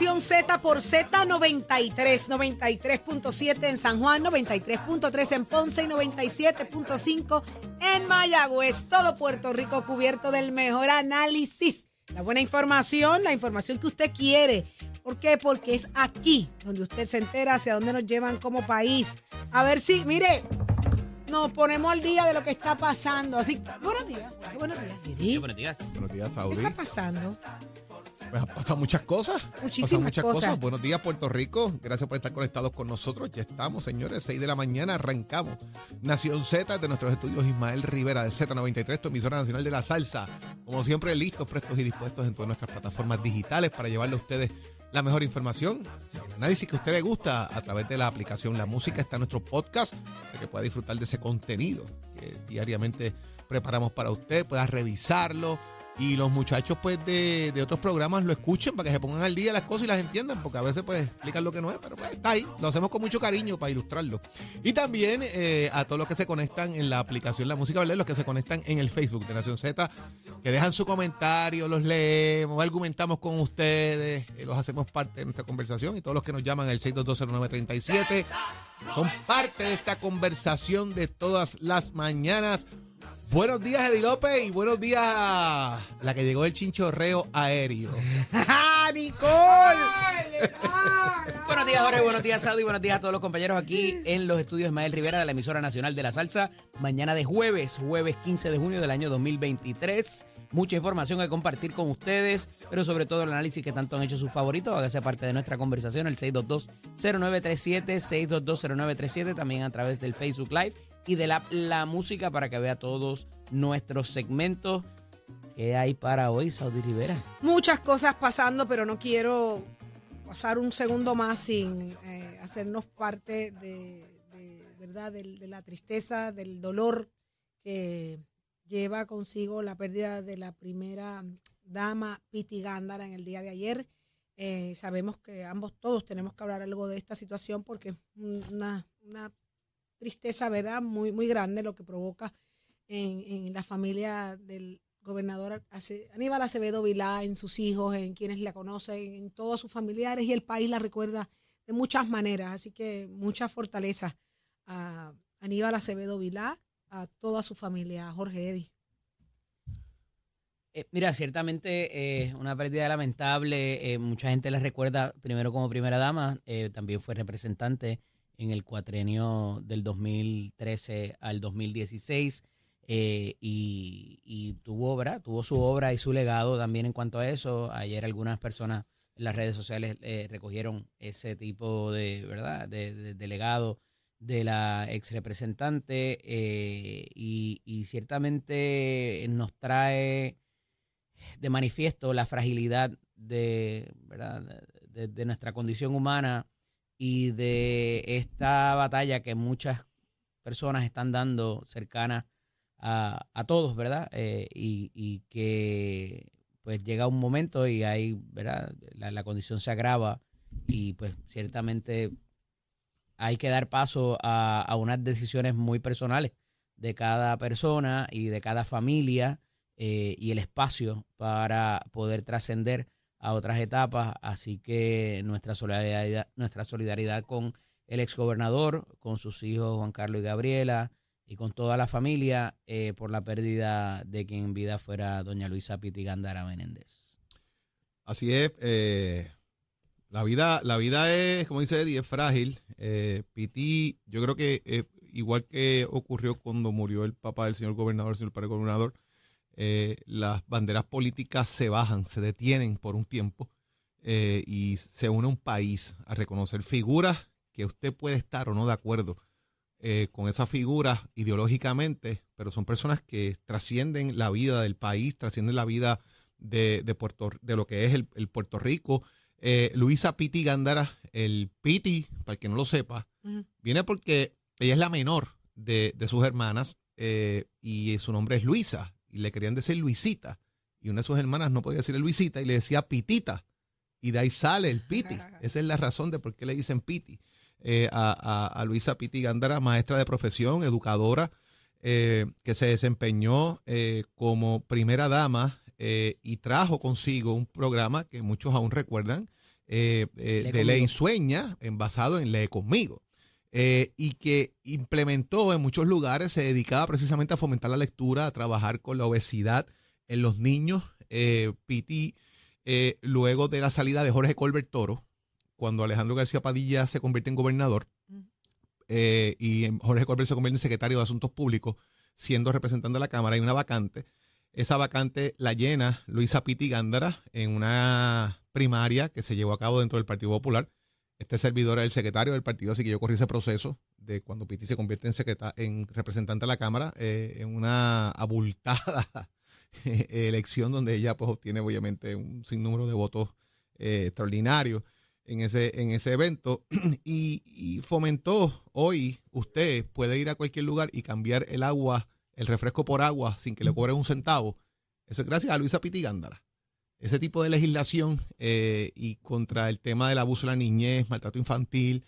Nación Z por Z93, 93.7 en San Juan, 93.3 en Ponce y 97.5 en Mayagüez. Todo Puerto Rico cubierto del mejor análisis, la buena información, la información que usted quiere. ¿Por qué? Porque es aquí donde usted se entera hacia dónde nos llevan como país. A ver si, mire, nos ponemos al día de lo que está pasando. Así, buenos días. Buenos días, Didi. Buenos días. Buenos días, ¿Qué está pasando? Pues pasado muchas cosas. Muchísimas Pasan muchas cosas. cosas. Buenos días, Puerto Rico. Gracias por estar conectados con nosotros. Ya estamos, señores. 6 de la mañana arrancamos. Nación Z de nuestros estudios Ismael Rivera de Z93, tu emisora nacional de la salsa. Como siempre, listos, prestos y dispuestos en todas nuestras plataformas digitales para llevarle a ustedes la mejor información, el análisis que a usted le gusta a través de la aplicación La Música. Está en nuestro podcast para que pueda disfrutar de ese contenido que diariamente preparamos para usted, pueda revisarlo y los muchachos pues de, de otros programas lo escuchen para que se pongan al día las cosas y las entiendan, porque a veces pues explican lo que no es, pero pues está ahí, lo hacemos con mucho cariño para ilustrarlo. Y también eh, a todos los que se conectan en la aplicación La Música ¿verdad? los que se conectan en el Facebook de Nación Z, que dejan su comentario, los leemos, argumentamos con ustedes, eh, los hacemos parte de nuestra conversación y todos los que nos llaman al 6220937 son parte de esta conversación de todas las mañanas. Buenos días, Eddie López, y buenos días a la que llegó el chinchorreo aéreo. ¡Ah, Nicole! Buenos días, Jorge. Buenos días, Saudi. Buenos días a todos los compañeros aquí en los estudios Ismael Rivera de la emisora nacional de la salsa. Mañana de jueves, jueves 15 de junio del año 2023. Mucha información que compartir con ustedes, pero sobre todo el análisis que tanto han hecho sus favoritos. Hágase parte de nuestra conversación, el 622-0937, 622-0937, también a través del Facebook Live y de la, la música para que vea todos nuestros segmentos. ¿Qué hay para hoy, Saudi Rivera? Muchas cosas pasando, pero no quiero pasar un segundo más sin eh, hacernos parte de, verdad de, la tristeza, del dolor que lleva consigo la pérdida de la primera dama Piti Gándara en el día de ayer. Eh, sabemos que ambos todos tenemos que hablar algo de esta situación porque es una tristeza, ¿verdad? Muy, muy grande lo que provoca en, en la familia del gobernador Aníbal Acevedo Vilá, en sus hijos, en quienes la conocen, en todos sus familiares y el país la recuerda de muchas maneras. Así que mucha fortaleza a Aníbal Acevedo Vilá, a toda su familia, a Jorge Eddy. Eh, mira, ciertamente es una pérdida lamentable. eh, mucha gente la recuerda primero como primera dama, eh, también fue representante en el cuatrenio del 2013 al 2016 eh, y, y tuvo, ¿verdad? tuvo su obra y su legado también en cuanto a eso. Ayer algunas personas en las redes sociales eh, recogieron ese tipo de, ¿verdad? de, de- legado de la ex representante eh, y, ciertamente nos trae de manifiesto la fragilidad de, ¿verdad? de nuestra condición humana y de esta batalla que muchas personas están dando cercanas a, a todos, ¿verdad? Eh, y, y que pues llega un momento y ahí, ¿verdad? La, la condición se agrava y pues ciertamente hay que dar paso a, a unas decisiones muy personales de cada persona y de cada familia eh, y el espacio para poder trascender a otras etapas. Así que nuestra solidaridad, nuestra solidaridad con el exgobernador, con sus hijos Juan Carlos y Gabriela y con toda la familia eh, por la pérdida de quien en vida fuera doña Luisa Piti Gandara Menéndez. Así es, eh, la vida, la vida es, como dice Eddie, es frágil. Eh, Piti, yo creo que eh, igual que ocurrió cuando murió el papá del señor gobernador, el señor padre gobernador, eh, las banderas políticas se bajan, se detienen por un tiempo eh, y se une un país a reconocer figuras que usted puede estar o no de acuerdo eh, con esas figuras ideológicamente, pero son personas que trascienden la vida del país, trascienden la vida de, de Puerto, de lo que es el, el Puerto Rico. Luisa Piti Gándara, el Piti, para el que no lo sepa, viene porque ella es la menor de, de sus hermanas y su nombre es Luisa y le querían decir Luisita y una de sus hermanas no podía decirle Luisita y le decía Pitita y de ahí sale el Piti. Esa es la razón de por qué le dicen Piti. Eh, a, a- a Luisa Piti Gándara, maestra de profesión, educadora, eh, que se desempeñó eh, como primera dama eh, y trajo consigo un programa que muchos aún recuerdan, eh, eh, de Ley. Sueña, en- basado en Lee Conmigo, eh, y que implementó en muchos lugares, se dedicaba precisamente a fomentar la lectura, a trabajar con la obesidad en los niños. Eh, Piti, eh, luego de la salida de Jorge Colbert Toro, cuando Alejandro García Padilla se convierte en gobernador eh, y Jorge Colbert se convierte en secretario de Asuntos Públicos, siendo representante de la Cámara, hay una vacante. Esa vacante la llena Luisa Piti Gándara en una primaria que se llevó a cabo dentro del Partido Popular. Este servidor era el secretario del partido, así que yo corrí ese proceso de cuando Piti se convierte en, en representante de la Cámara, eh, en una abultada elección donde ella pues obtiene obviamente un sinnúmero de votos eh, extraordinarios en ese, en ese evento y, y fomentó hoy usted puede ir a cualquier lugar y cambiar el agua, el refresco por agua sin que le cobren un centavo. Eso es gracias a Luisa Piti Gándara. Ese tipo de legislación eh, y contra el tema del abuso de la niñez, maltrato infantil,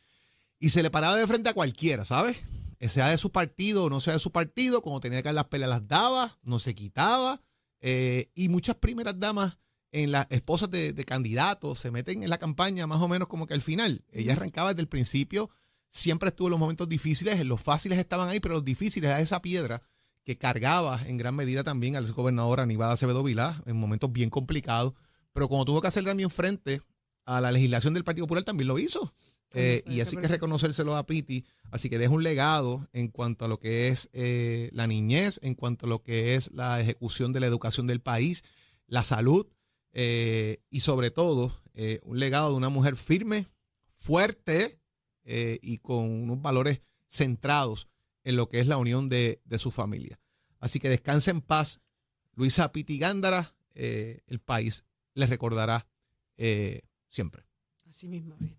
y se le paraba de frente a cualquiera, ¿sabes? Sea de su partido o no sea de su partido, cuando tenía que dar las peleas las daba, no se quitaba, eh, y muchas primeras damas en las esposas de, de candidatos se meten en la campaña más o menos como que al final. Ella arrancaba desde el principio, siempre estuvo en los momentos difíciles, en los fáciles estaban ahí, pero los difíciles era esa piedra que cargaba en gran medida también al gobernador Aníbal Acevedo Vilá en momentos bien complicados, pero cuando tuvo que hacer también frente a la legislación del Partido Popular también lo hizo. Eh, y así que reconocérselo a Piti, así que deja un legado en cuanto a lo que es eh, la niñez, en cuanto a lo que es la ejecución de la educación del país, la salud eh, y sobre todo un legado de una mujer firme, fuerte y con unos valores centrados en lo que es la unión de, de su familia. Así que descanse en paz, Luisa Piti Gándara, eh, el país les recordará eh, siempre. Así mismo. es.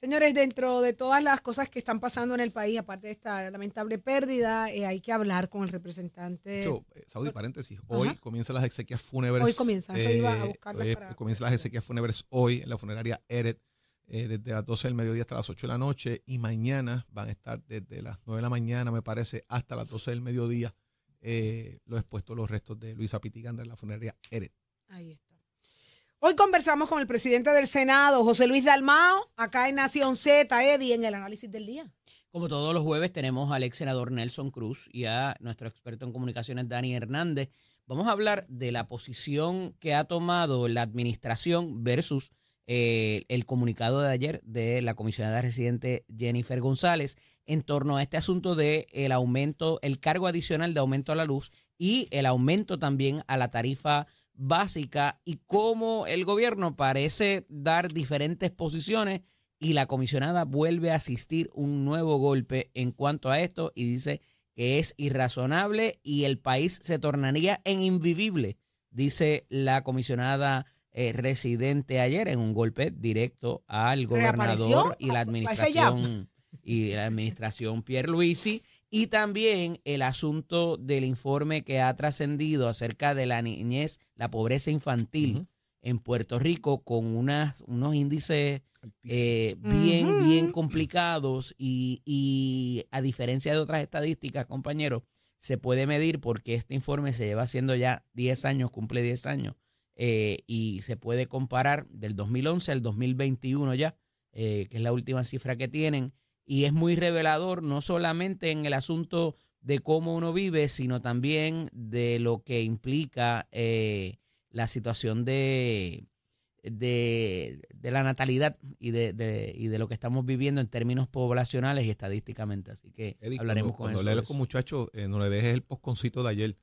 Señores, dentro de todas las cosas que están pasando en el país, aparte de esta lamentable pérdida, eh, hay que hablar con el representante. Eh, Saudi, paréntesis, hoy Ajá. comienzan las exequias fúnebres. Hoy comienzan, eso iba a buscarlas para- Comienzan las exequias fúnebres hoy en la funeraria Eret, eh, desde las 12 del mediodía hasta las 8 de la noche, y mañana van a estar desde las 9 de la mañana, me parece, hasta las 12 del mediodía, eh, los expuestos los restos de Luisa Pitiganda en la funeraria Eret. Ahí está. Hoy conversamos con el presidente del Senado, José Luis Dalmao, acá en Nación Z, Eddie, en el análisis del día. Como todos los jueves tenemos al ex senador Nelson Cruz y a nuestro experto en comunicaciones Dani Hernández. Vamos a hablar de la posición que ha tomado la administración versus eh, el comunicado de ayer de la comisionada residente Jennifer González en torno a este asunto de el aumento, el cargo adicional de aumento a la luz y el aumento también a la tarifa básica y cómo el gobierno parece dar diferentes posiciones y la comisionada vuelve a asistir un nuevo golpe en cuanto a esto y dice que es irrazonable y el país se tornaría en invivible, dice la comisionada eh, residente ayer en un golpe directo al gobernador y la ¿A- a ese ya? administración y la administración Pierluisi y también el asunto del informe que ha trascendido acerca de la niñez, la pobreza infantil en Puerto Rico con unas, unos índices eh, bien, bien complicados y, y a diferencia de otras estadísticas, compañeros, se puede medir porque este informe se lleva haciendo ya 10 años, cumple 10 años eh, y se puede comparar del 2011 al 2021 ya, eh, que es la última cifra que tienen, y es muy revelador no solamente en el asunto de cómo uno vive, sino también de lo que implica eh, la situación de, de, de la natalidad y de, de- y de lo que estamos viviendo en términos poblacionales y estadísticamente. Así que Eddie, hablaremos cuando, con cuando eso. con muchachos, eh, no le dejes el posconcito de ayer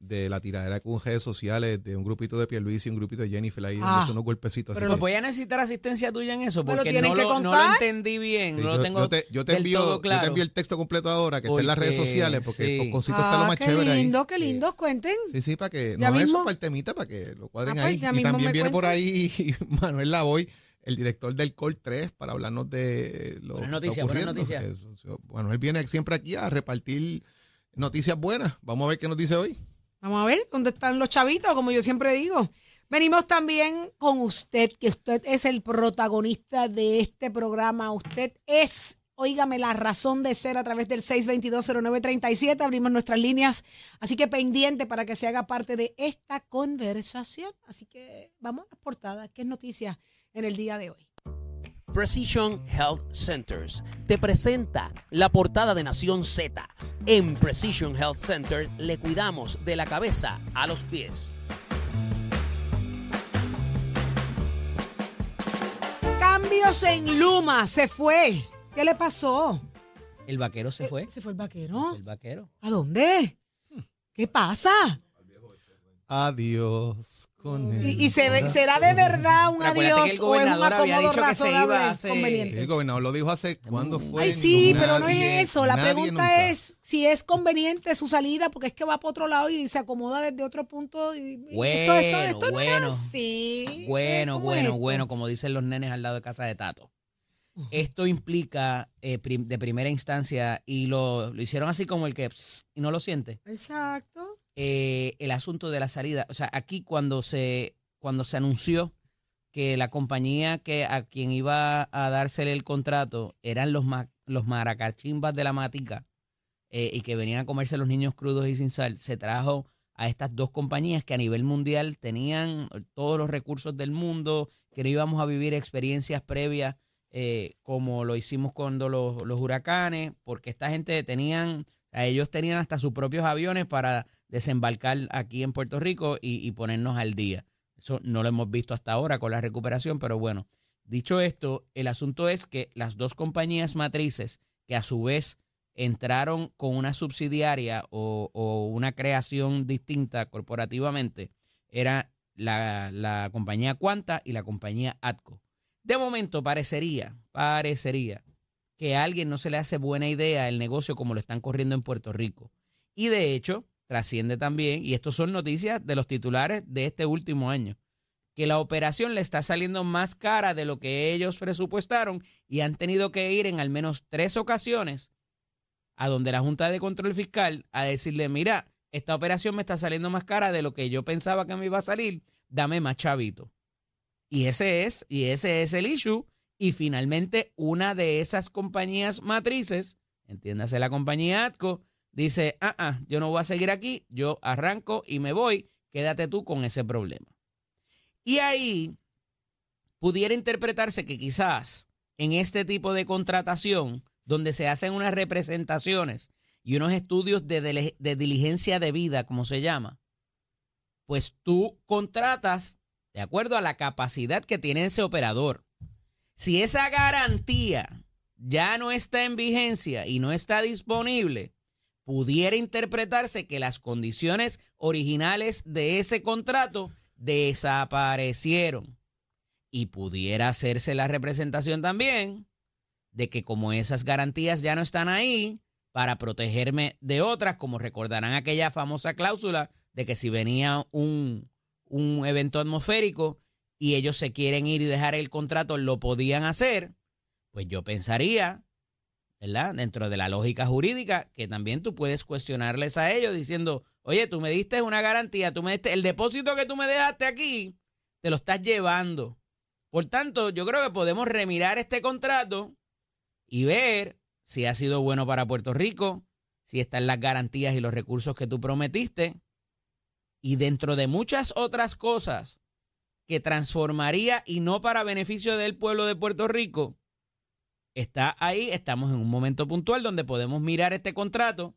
de la tiradera con redes sociales de un grupito de Pierluisi y un grupito de Jennifer ahí Ah, unos golpecitos. así pero Pues que- voy a necesitar asistencia tuya en eso porque no que lo, no lo entendí bien, Sí, no yo, lo tengo yo te, yo te del envío, yo te envío el texto completo ahora que está en las redes Porque, sociales porque sí. el posconcito está lo Ah, más qué chévere ahí. lindo, qué Sí. lindo, cuenten. Sí, sí, para que Ya no eso mismo. para el temita, para que lo cuadren Ah, pues, ahí. ya Y también viene por ahí Manuel Lavoy, el director del Col 3, para hablarnos de lo Buenas que está buenas noticias. Eso- Manuel viene siempre aquí a repartir noticias buenas. Vamos a ver qué nos dice hoy. Vamos a ver dónde están los chavitos, como yo siempre digo. Venimos también con usted, que usted es el protagonista de este programa. Usted es, óigame, la razón de ser a través del 6220937. Abrimos nuestras líneas, así que pendiente para que se haga parte de esta conversación. Así que vamos a las portadas. ¿Qué es noticia en el día de hoy? Precision Health Centers te presenta la portada de Nación Z. En Precision Health Center le cuidamos de la cabeza a los pies. Cambios en Luma, se fue. ¿Qué le pasó? El vaquero se fue. ¿Se fue el vaquero? El vaquero. ¿A dónde? ¿Qué pasa? Adiós con él. ¿Y, y se ve- será de verdad un adiós el o es un acomodo razonable, hace- Sí, conveniente? el gobernador lo dijo hace cuándo fue. Ay, sí, No, pero no es eso. La pregunta nunca. es si es conveniente su salida, porque es que va para otro lado y se acomoda desde otro punto. Y, Bueno, esto, esto, esto no es bueno. así. Bueno, ¿Cómo bueno, esto? bueno, como dicen los nenes al lado de casa de Tato. Esto implica eh, prim- de primera instancia, y lo, lo hicieron así como el que pss, y no lo siente, Exacto. Eh, el asunto de la salida. O sea, aquí cuando se, cuando se anunció que la compañía que a quien iba a dársele el contrato eran los, los maracachimbas de la matica eh, y que venían a comerse los niños crudos y sin sal, se trajo a estas dos compañías que a nivel mundial tenían todos los recursos del mundo, que no íbamos a vivir experiencias previas eh, como lo hicimos cuando los, los huracanes, porque esta gente tenían, a ellos tenían hasta sus propios aviones para desembarcar aquí en Puerto Rico y, ponernos al día. Eso no lo hemos visto hasta ahora con la recuperación, pero bueno, dicho esto, el asunto es que las dos compañías matrices, que a su vez entraron con una subsidiaria o, o una creación distinta corporativamente, era la, la compañía Cuanta y la compañía Atco. De momento parecería, parecería que a alguien no se le hace buena idea el negocio como lo están corriendo en Puerto Rico. Y de hecho, trasciende también, y estos son noticias de los titulares de este último año, que la operación le está saliendo más cara de lo que ellos presupuestaron y han tenido que ir en al menos tres ocasiones a donde la Junta de Control Fiscal a decirle, mira, esta operación me está saliendo más cara de lo que yo pensaba que me iba a salir, dame más chavito. Y ese es, y ese es el issue. Y finalmente, una de esas compañías matrices, entiéndase la compañía ATCO, dice, ah, ah, yo no voy a seguir aquí, yo arranco y me voy, quédate tú con ese problema. Y ahí pudiera interpretarse que quizás en este tipo de contratación, donde se hacen unas representaciones y unos estudios de, dele- de diligencia de vida, como se llama, pues tú contratas de acuerdo a la capacidad que tiene ese operador. Si esa garantía ya no está en vigencia y no está disponible, pudiera interpretarse que las condiciones originales de ese contrato desaparecieron. Y pudiera hacerse la representación también de que como esas garantías ya no están ahí, para protegerme de otras, como recordarán aquella famosa cláusula de que si venía un, un evento atmosférico y ellos se quieren ir y dejar el contrato, lo podían hacer, pues yo pensaría, ¿verdad? Dentro de la lógica jurídica, que también tú puedes cuestionarles a ellos diciendo, oye, tú me diste una garantía, tú me diste el depósito que tú me dejaste aquí, te lo estás llevando. Por tanto, yo creo que podemos remirar este contrato y ver si ha sido bueno para Puerto Rico, si están las garantías y los recursos que tú prometiste. Y dentro de muchas otras cosas que transformaría y no para beneficio del pueblo de Puerto Rico, está ahí, estamos en un momento puntual donde podemos mirar este contrato,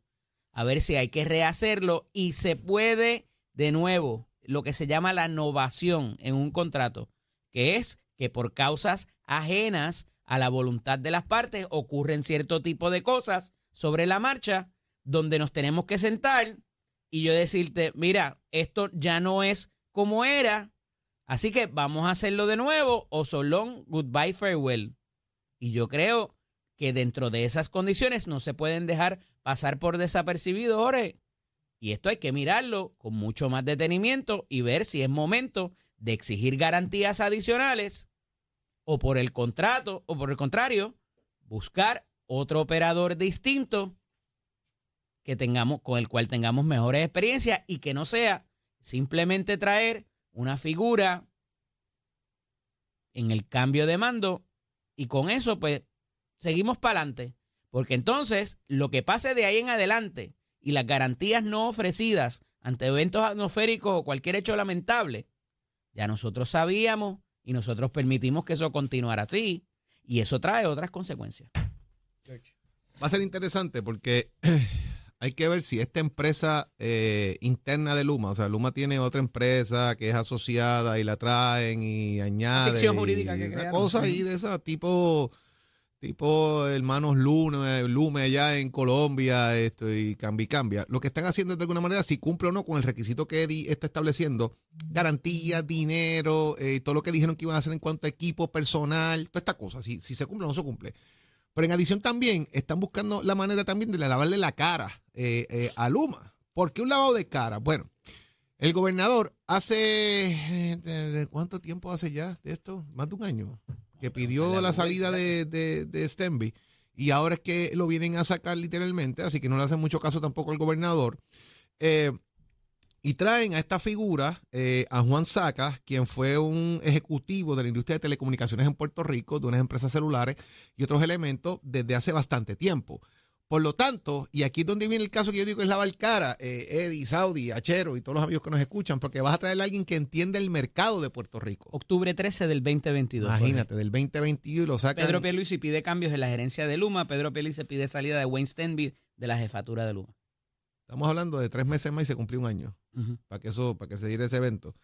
a ver si hay que rehacerlo y se puede de nuevo lo que se llama la novación en un contrato, que es que por causas ajenas a la voluntad de las partes ocurren cierto tipo de cosas sobre la marcha donde nos tenemos que sentar y yo decirte, mira, esto ya no es como era, así que vamos a hacerlo de nuevo o so long, goodbye, farewell. Y yo creo que dentro de esas condiciones no se pueden dejar pasar por desapercibido, Jorge. Y esto hay que mirarlo con mucho más detenimiento y ver si es momento de exigir garantías adicionales o por el contrato o por el contrario, buscar otro operador distinto que tengamos con el cual tengamos mejores experiencias y que no sea simplemente traer una figura en el cambio de mando y con eso pues seguimos para adelante. Porque entonces lo que pase de ahí en adelante y las garantías no ofrecidas ante eventos atmosféricos o cualquier hecho lamentable, ya nosotros sabíamos y nosotros permitimos que eso continuara así y eso trae otras consecuencias. Va a ser interesante porque hay que ver si esta empresa eh, interna de Luma, o sea, Luma tiene otra empresa que es asociada y la traen y añade. Ficción jurídica que y una cosa ahí de esa tipo tipo hermanos Lume, Lume allá en Colombia, esto y cambia y cambia. Lo que están haciendo es de alguna manera, si cumple o no con el requisito que Eddie está estableciendo, garantía, dinero, eh, todo lo que dijeron que iban a hacer en cuanto a equipo, personal, toda esta cosa, si, si se cumple o no se cumple. Pero en adición también están buscando la manera también de lavarle la cara eh, eh, a Luma. ¿Por qué un lavado de cara? Bueno, el gobernador hace, de- de ¿cuánto tiempo hace ya de esto? Más de un año, que pidió la salida de, de, de Stenby y ahora es que lo vienen a sacar literalmente, así que no le hacen mucho caso tampoco al gobernador. Eh, y traen a esta figura, eh, a Juan Saca, quien fue un ejecutivo de la industria de telecomunicaciones en Puerto Rico, de unas empresas celulares y otros elementos desde hace bastante tiempo. Por lo tanto, y aquí es donde viene el caso que yo digo que es lavar cara, eh, Eddie, Saudi, Achero y todos los amigos que nos escuchan, porque vas a traer a alguien que entienda el mercado de Puerto Rico. Octubre 13 del 2022. Imagínate, del 2021 y lo sacan. Pedro Pierluisi pide cambios en la gerencia de Luma. Pedro Pierluisi pide salida de Wayne Stenby de la jefatura de Luma. Estamos hablando de tres meses más y se cumplió un año. Para que eso, para que se diera ese evento.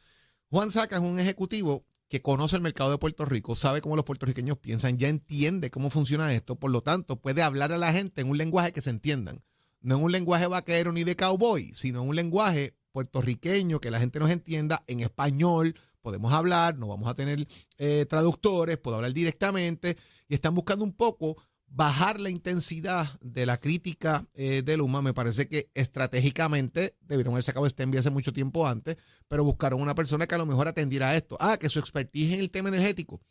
Juan Saca es un ejecutivo que conoce el mercado de Puerto Rico, sabe cómo los puertorriqueños piensan, ya entiende cómo funciona esto, por lo tanto puede hablar a la gente en un lenguaje que se entiendan. No en un lenguaje vaquero ni de cowboy, sino en un lenguaje puertorriqueño que la gente nos entienda en español. Podemos hablar, no vamos a tener eh, traductores, puedo hablar directamente y están buscando un poco bajar la intensidad de la crítica eh, de Luma. Me parece que estratégicamente debieron haber sacado este envío hace mucho tiempo antes, pero buscaron una persona que a lo mejor atendiera a esto. Ah, que su expertise en el tema energético.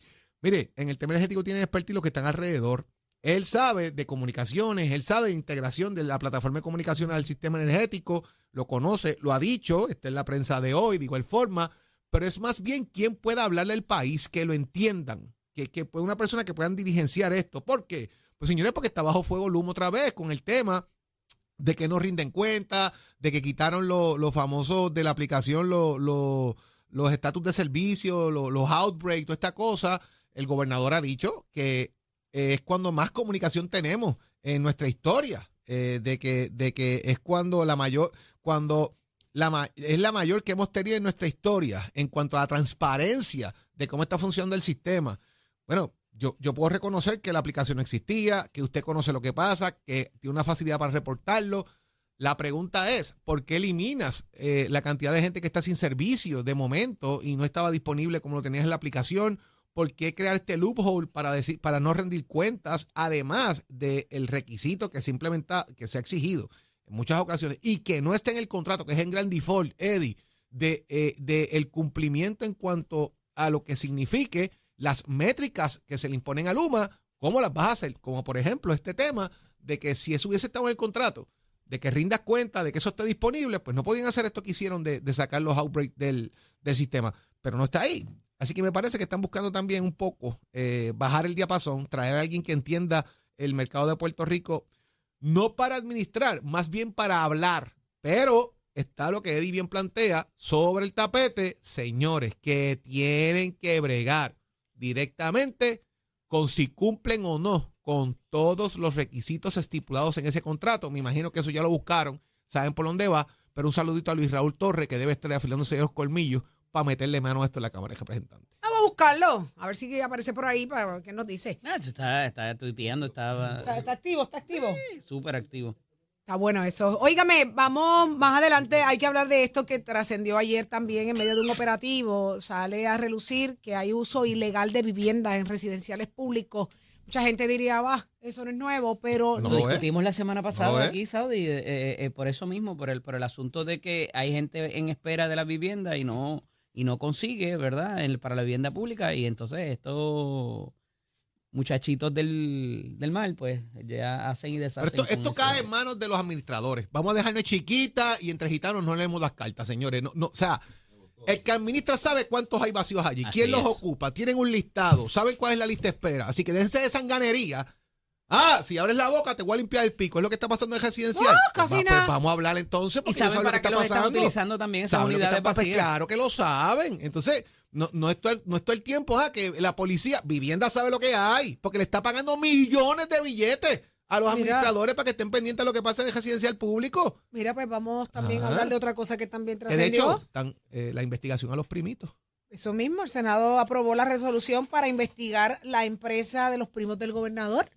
Mire, en el tema energético tienen expertise los que están alrededor. Él sabe de comunicaciones, él sabe de integración de la plataforma de comunicación al sistema energético, lo conoce, lo ha dicho, está en la prensa de hoy, de igual forma, pero es más bien quien pueda hablarle al país, que lo entiendan, que, que una persona que puedan dirigenciar esto. ¿Por qué? Pues señores, porque está bajo fuego Luma otra vez con el tema de que no rinden cuenta, de que quitaron los lo famosos de la aplicación lo- lo- los estatus de servicio, lo- los outbreaks, toda esta cosa. El gobernador ha dicho que es cuando más comunicación tenemos en nuestra historia, eh, de, que, de que es cuando la mayor, cuando la, es la mayor que hemos tenido en nuestra historia en cuanto a la transparencia de cómo está funcionando el sistema. Bueno, yo, yo puedo reconocer que la aplicación no existía, que usted conoce lo que pasa, que tiene una facilidad para reportarlo. La pregunta es, ¿por qué eliminas eh, la cantidad de gente que está sin servicio de momento y no estaba disponible como lo tenías en la aplicación? ¿Por qué crear este loophole para, decir, para no rendir cuentas, además del requisito que se, que se ha exigido en muchas ocasiones y que no está en el contrato, que es en gran default, Eddie, de, eh, de el cumplimiento en cuanto a lo que signifique las métricas que se le imponen a Luma, ¿cómo las vas a hacer? Como por ejemplo este tema de que si eso hubiese estado en el contrato, de que rindas cuenta de que eso esté disponible, pues no podían hacer esto que hicieron de, sacar los outbreaks del, del sistema, pero no está ahí. Así que me parece que están buscando también un poco eh, bajar el diapasón, traer a alguien que entienda el mercado de Puerto Rico, no para administrar, más bien para hablar, pero está lo que Eddie bien plantea sobre el tapete, señores, que tienen que bregar directamente con si cumplen o no con todos los requisitos estipulados en ese contrato. Me imagino que eso ya lo buscaron, saben por dónde va, pero un saludito a Luis Raúl Torres, que debe estar afilándose los colmillos para meterle mano a esto en la Cámara de Representantes. Vamos a buscarlo, a ver si aparece por ahí para ver qué nos dice. Ah, está, está tuiteando, estaba Está, está activo, está activo. súper activo. Está bueno eso. Óigame, vamos más adelante, hay que hablar de esto que trascendió ayer también en medio de un operativo. Sale a relucir que hay uso ilegal de viviendas en residenciales públicos. Mucha gente diría, va, eso no es nuevo, pero No Lo discutimos la semana pasada aquí, Saudi, eh, eh, eh, por eso mismo, por el, por el asunto de que hay gente en espera de la vivienda y no, y no consigue, ¿verdad? El- para la vivienda pública. Y entonces estos muchachitos del, del mal, pues ya hacen y Pero deshacen. esto, cae en manos de los administradores. Vamos a dejarnos chiquita y entre gitanos no leemos las cartas, señores. No, no, o sea, el que administra sabe cuántos hay vacíos allí, Así quién los es. ocupa, tienen un listado, saben cuál es la lista de espera. Así que déjense de sanganería. Ah, si abres la boca te voy a limpiar el pico. Es lo que está pasando en residencial. No, Pues va- pues vamos a hablar entonces Y porque ya saben lo para que qué está los están pasando. utilizando también esas Saben lo que está. Claro que lo saben. Entonces, no, no, es todo el, no es todo el tiempo ah, que la policía, vivienda sabe lo que hay, porque le está pagando millones de billetes a los Mira. administradores para que estén pendientes de lo que pasa en el residencial público. mira, pues vamos también a hablar de otra cosa que también Que de trascendió. hecho, están, eh, la investigación a los primitos. Eso mismo, el Senado aprobó la resolución para investigar la empresa de los primos del gobernador,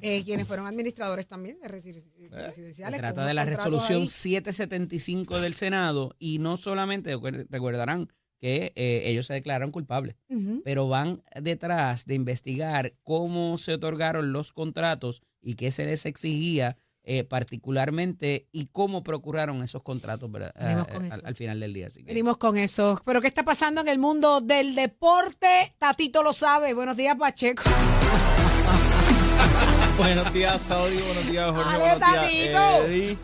eh, quienes fueron administradores también de Eh, Se residenciales. trata con de la resolución ahí. 775 del Senado y no solamente recordarán que eh, ellos se declararon culpables, pero van detrás de investigar cómo se otorgaron los contratos y qué se les exigía eh, particularmente y cómo procuraron esos contratos ¿verdad? Venimos Eh, al, final del día. Así que- Venimos con eso. Pero ¿qué está pasando en el mundo del deporte? Tatito lo sabe. Buenos días, Pacheco. Buenos días, Saudi. Buenos días, Jorge. Dale, buenos días, Tatito. Eddie.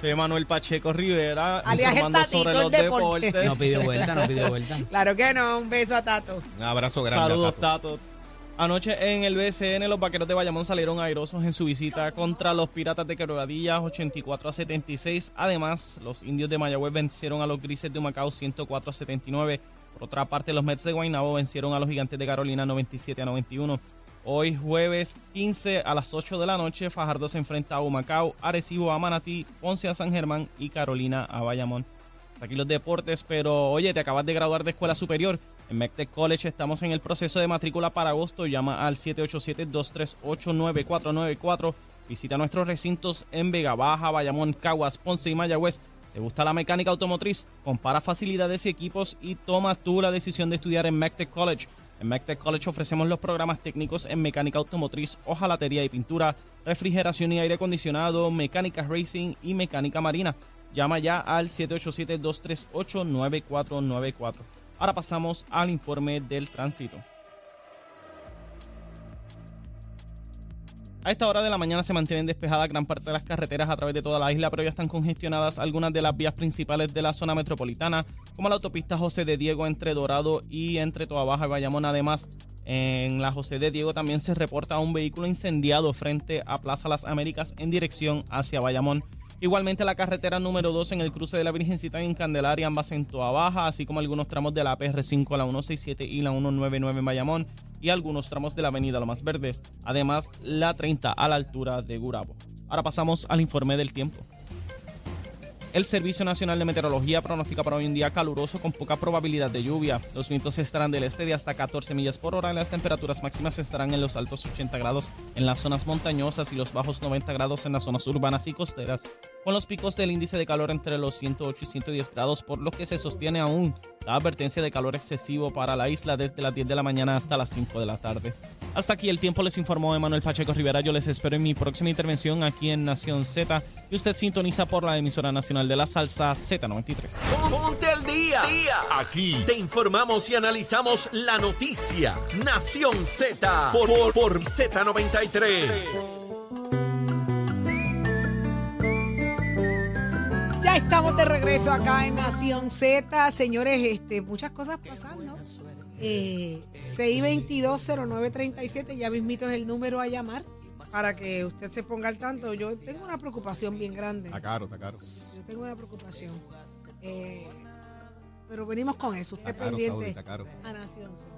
Soy Manuel Pacheco Rivera, Alias el sobre los deporte. deportes. No pidió vuelta, no pidió vuelta. Claro que no. Un beso a Tato. Un abrazo grande. Saludos, a Tato. Tato. Anoche en el BCN, los vaqueros de Bayamón salieron airosos en su visita contra los Piratas de Quebradillas, 84 a 76. Además, los indios de Mayagüez vencieron a los grises de Humacao, 104 a 79. Por otra parte, los Mets de Guaynabo vencieron a los gigantes de Carolina, 97 a 91. Hoy, jueves 15 a las 8 de la noche, Fajardo se enfrenta a Humacao, Arecibo a Manatí, Ponce a San Germán y Carolina a Bayamón. Aquí los deportes, pero oye, te acabas de graduar de escuela superior. En MECTEC College estamos en el proceso de matrícula para agosto. Llama al 787-238-9494. Visita nuestros recintos en Vega Baja, Bayamón, Caguas, Ponce y Mayagüez. ¿Te gusta la mecánica automotriz? Compara facilidades y equipos y toma tú la decisión de estudiar en MECTEC College. En MECTEC College ofrecemos los programas técnicos en mecánica automotriz, hojalatería y pintura, refrigeración y aire acondicionado, mecánica racing y mecánica marina. Llama ya al 787-238-9494. Ahora pasamos al informe del tránsito. A esta hora de la mañana se mantienen despejadas gran parte de las carreteras a través de toda la isla, pero ya están congestionadas algunas de las vías principales de la zona metropolitana, como la autopista José de Diego entre Dorado y entre Toa Baja y Bayamón. Además, en la José de Diego también se reporta un vehículo incendiado frente a Plaza Las Américas en dirección hacia Bayamón. Igualmente la carretera número 2 en el cruce de la Virgencita en Candelaria, ambas en Toa Baja, así como algunos tramos de la PR5 a la 167 y la 199 en Bayamón y algunos tramos de la avenida Lomas Verdes. Además, la 30 a la altura de Gurabo. Ahora pasamos al informe del tiempo. El Servicio Nacional de Meteorología pronostica para hoy un día caluroso con poca probabilidad de lluvia. Los vientos estarán del este de hasta 14 millas por hora y las temperaturas máximas estarán en los altos 80 grados en las zonas montañosas y los bajos 90 grados en las zonas urbanas y costeras, con los picos del índice de calor entre los 108 y 110 grados, por lo que se sostiene aún la advertencia de calor excesivo para la isla desde las 10 de la mañana hasta las 5 de la tarde. Hasta aquí el tiempo les informó Emanuel Pacheco Rivera. Yo les espero en mi próxima intervención aquí en Nación Z y usted sintoniza por la emisora nacional de la salsa Z93. Ponte al día. Aquí te informamos y analizamos la noticia. Nación Z por, por Z93. Estamos de regreso acá en Nación Z. Señores, este, muchas cosas pasando. Eh, 622-0937, ya mismito es el número a llamar. para que usted se ponga al tanto. Yo tengo una preocupación bien grande. Está caro, está caro. Yo tengo una preocupación. Eh, pero venimos con eso. Usted Está caro, pendiente caro. a Nación Z.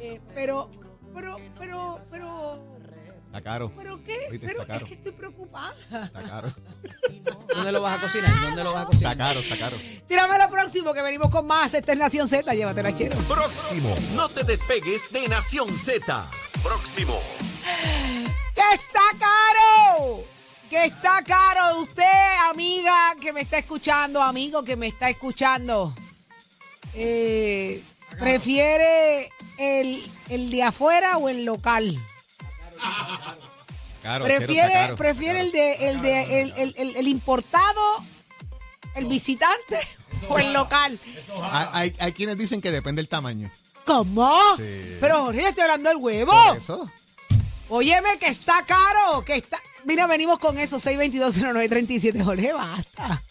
Eh, pero, pero, pero, pero, Está caro. pero qué, Oíste, pero está caro. es que estoy preocupada. Está caro. ¿Dónde lo vas a cocinar? ¿Dónde lo vas a cocinar? Está caro, está caro. Tírame lo próximo que venimos con más. Esta es Nación Z. Llévatela, chero. Próximo. No te despegues de Nación Z. Próximo. ¡Que está caro! ¡Que está caro! Usted, amiga que me está escuchando, amigo que me está escuchando, eh, ¿prefiere el, el de afuera o el local? Caro, ¿Prefiere, caro. prefiere el de el de el, el- el- el importado, el visitante o el local? Hay, hay- hay quienes dicen que depende del tamaño. ¿Cómo? Sí. Pero Jorge, yo estoy hablando del huevo. Por eso. Óyeme que está caro, que está. Mira, venimos con eso, 6220937. Jorge, basta.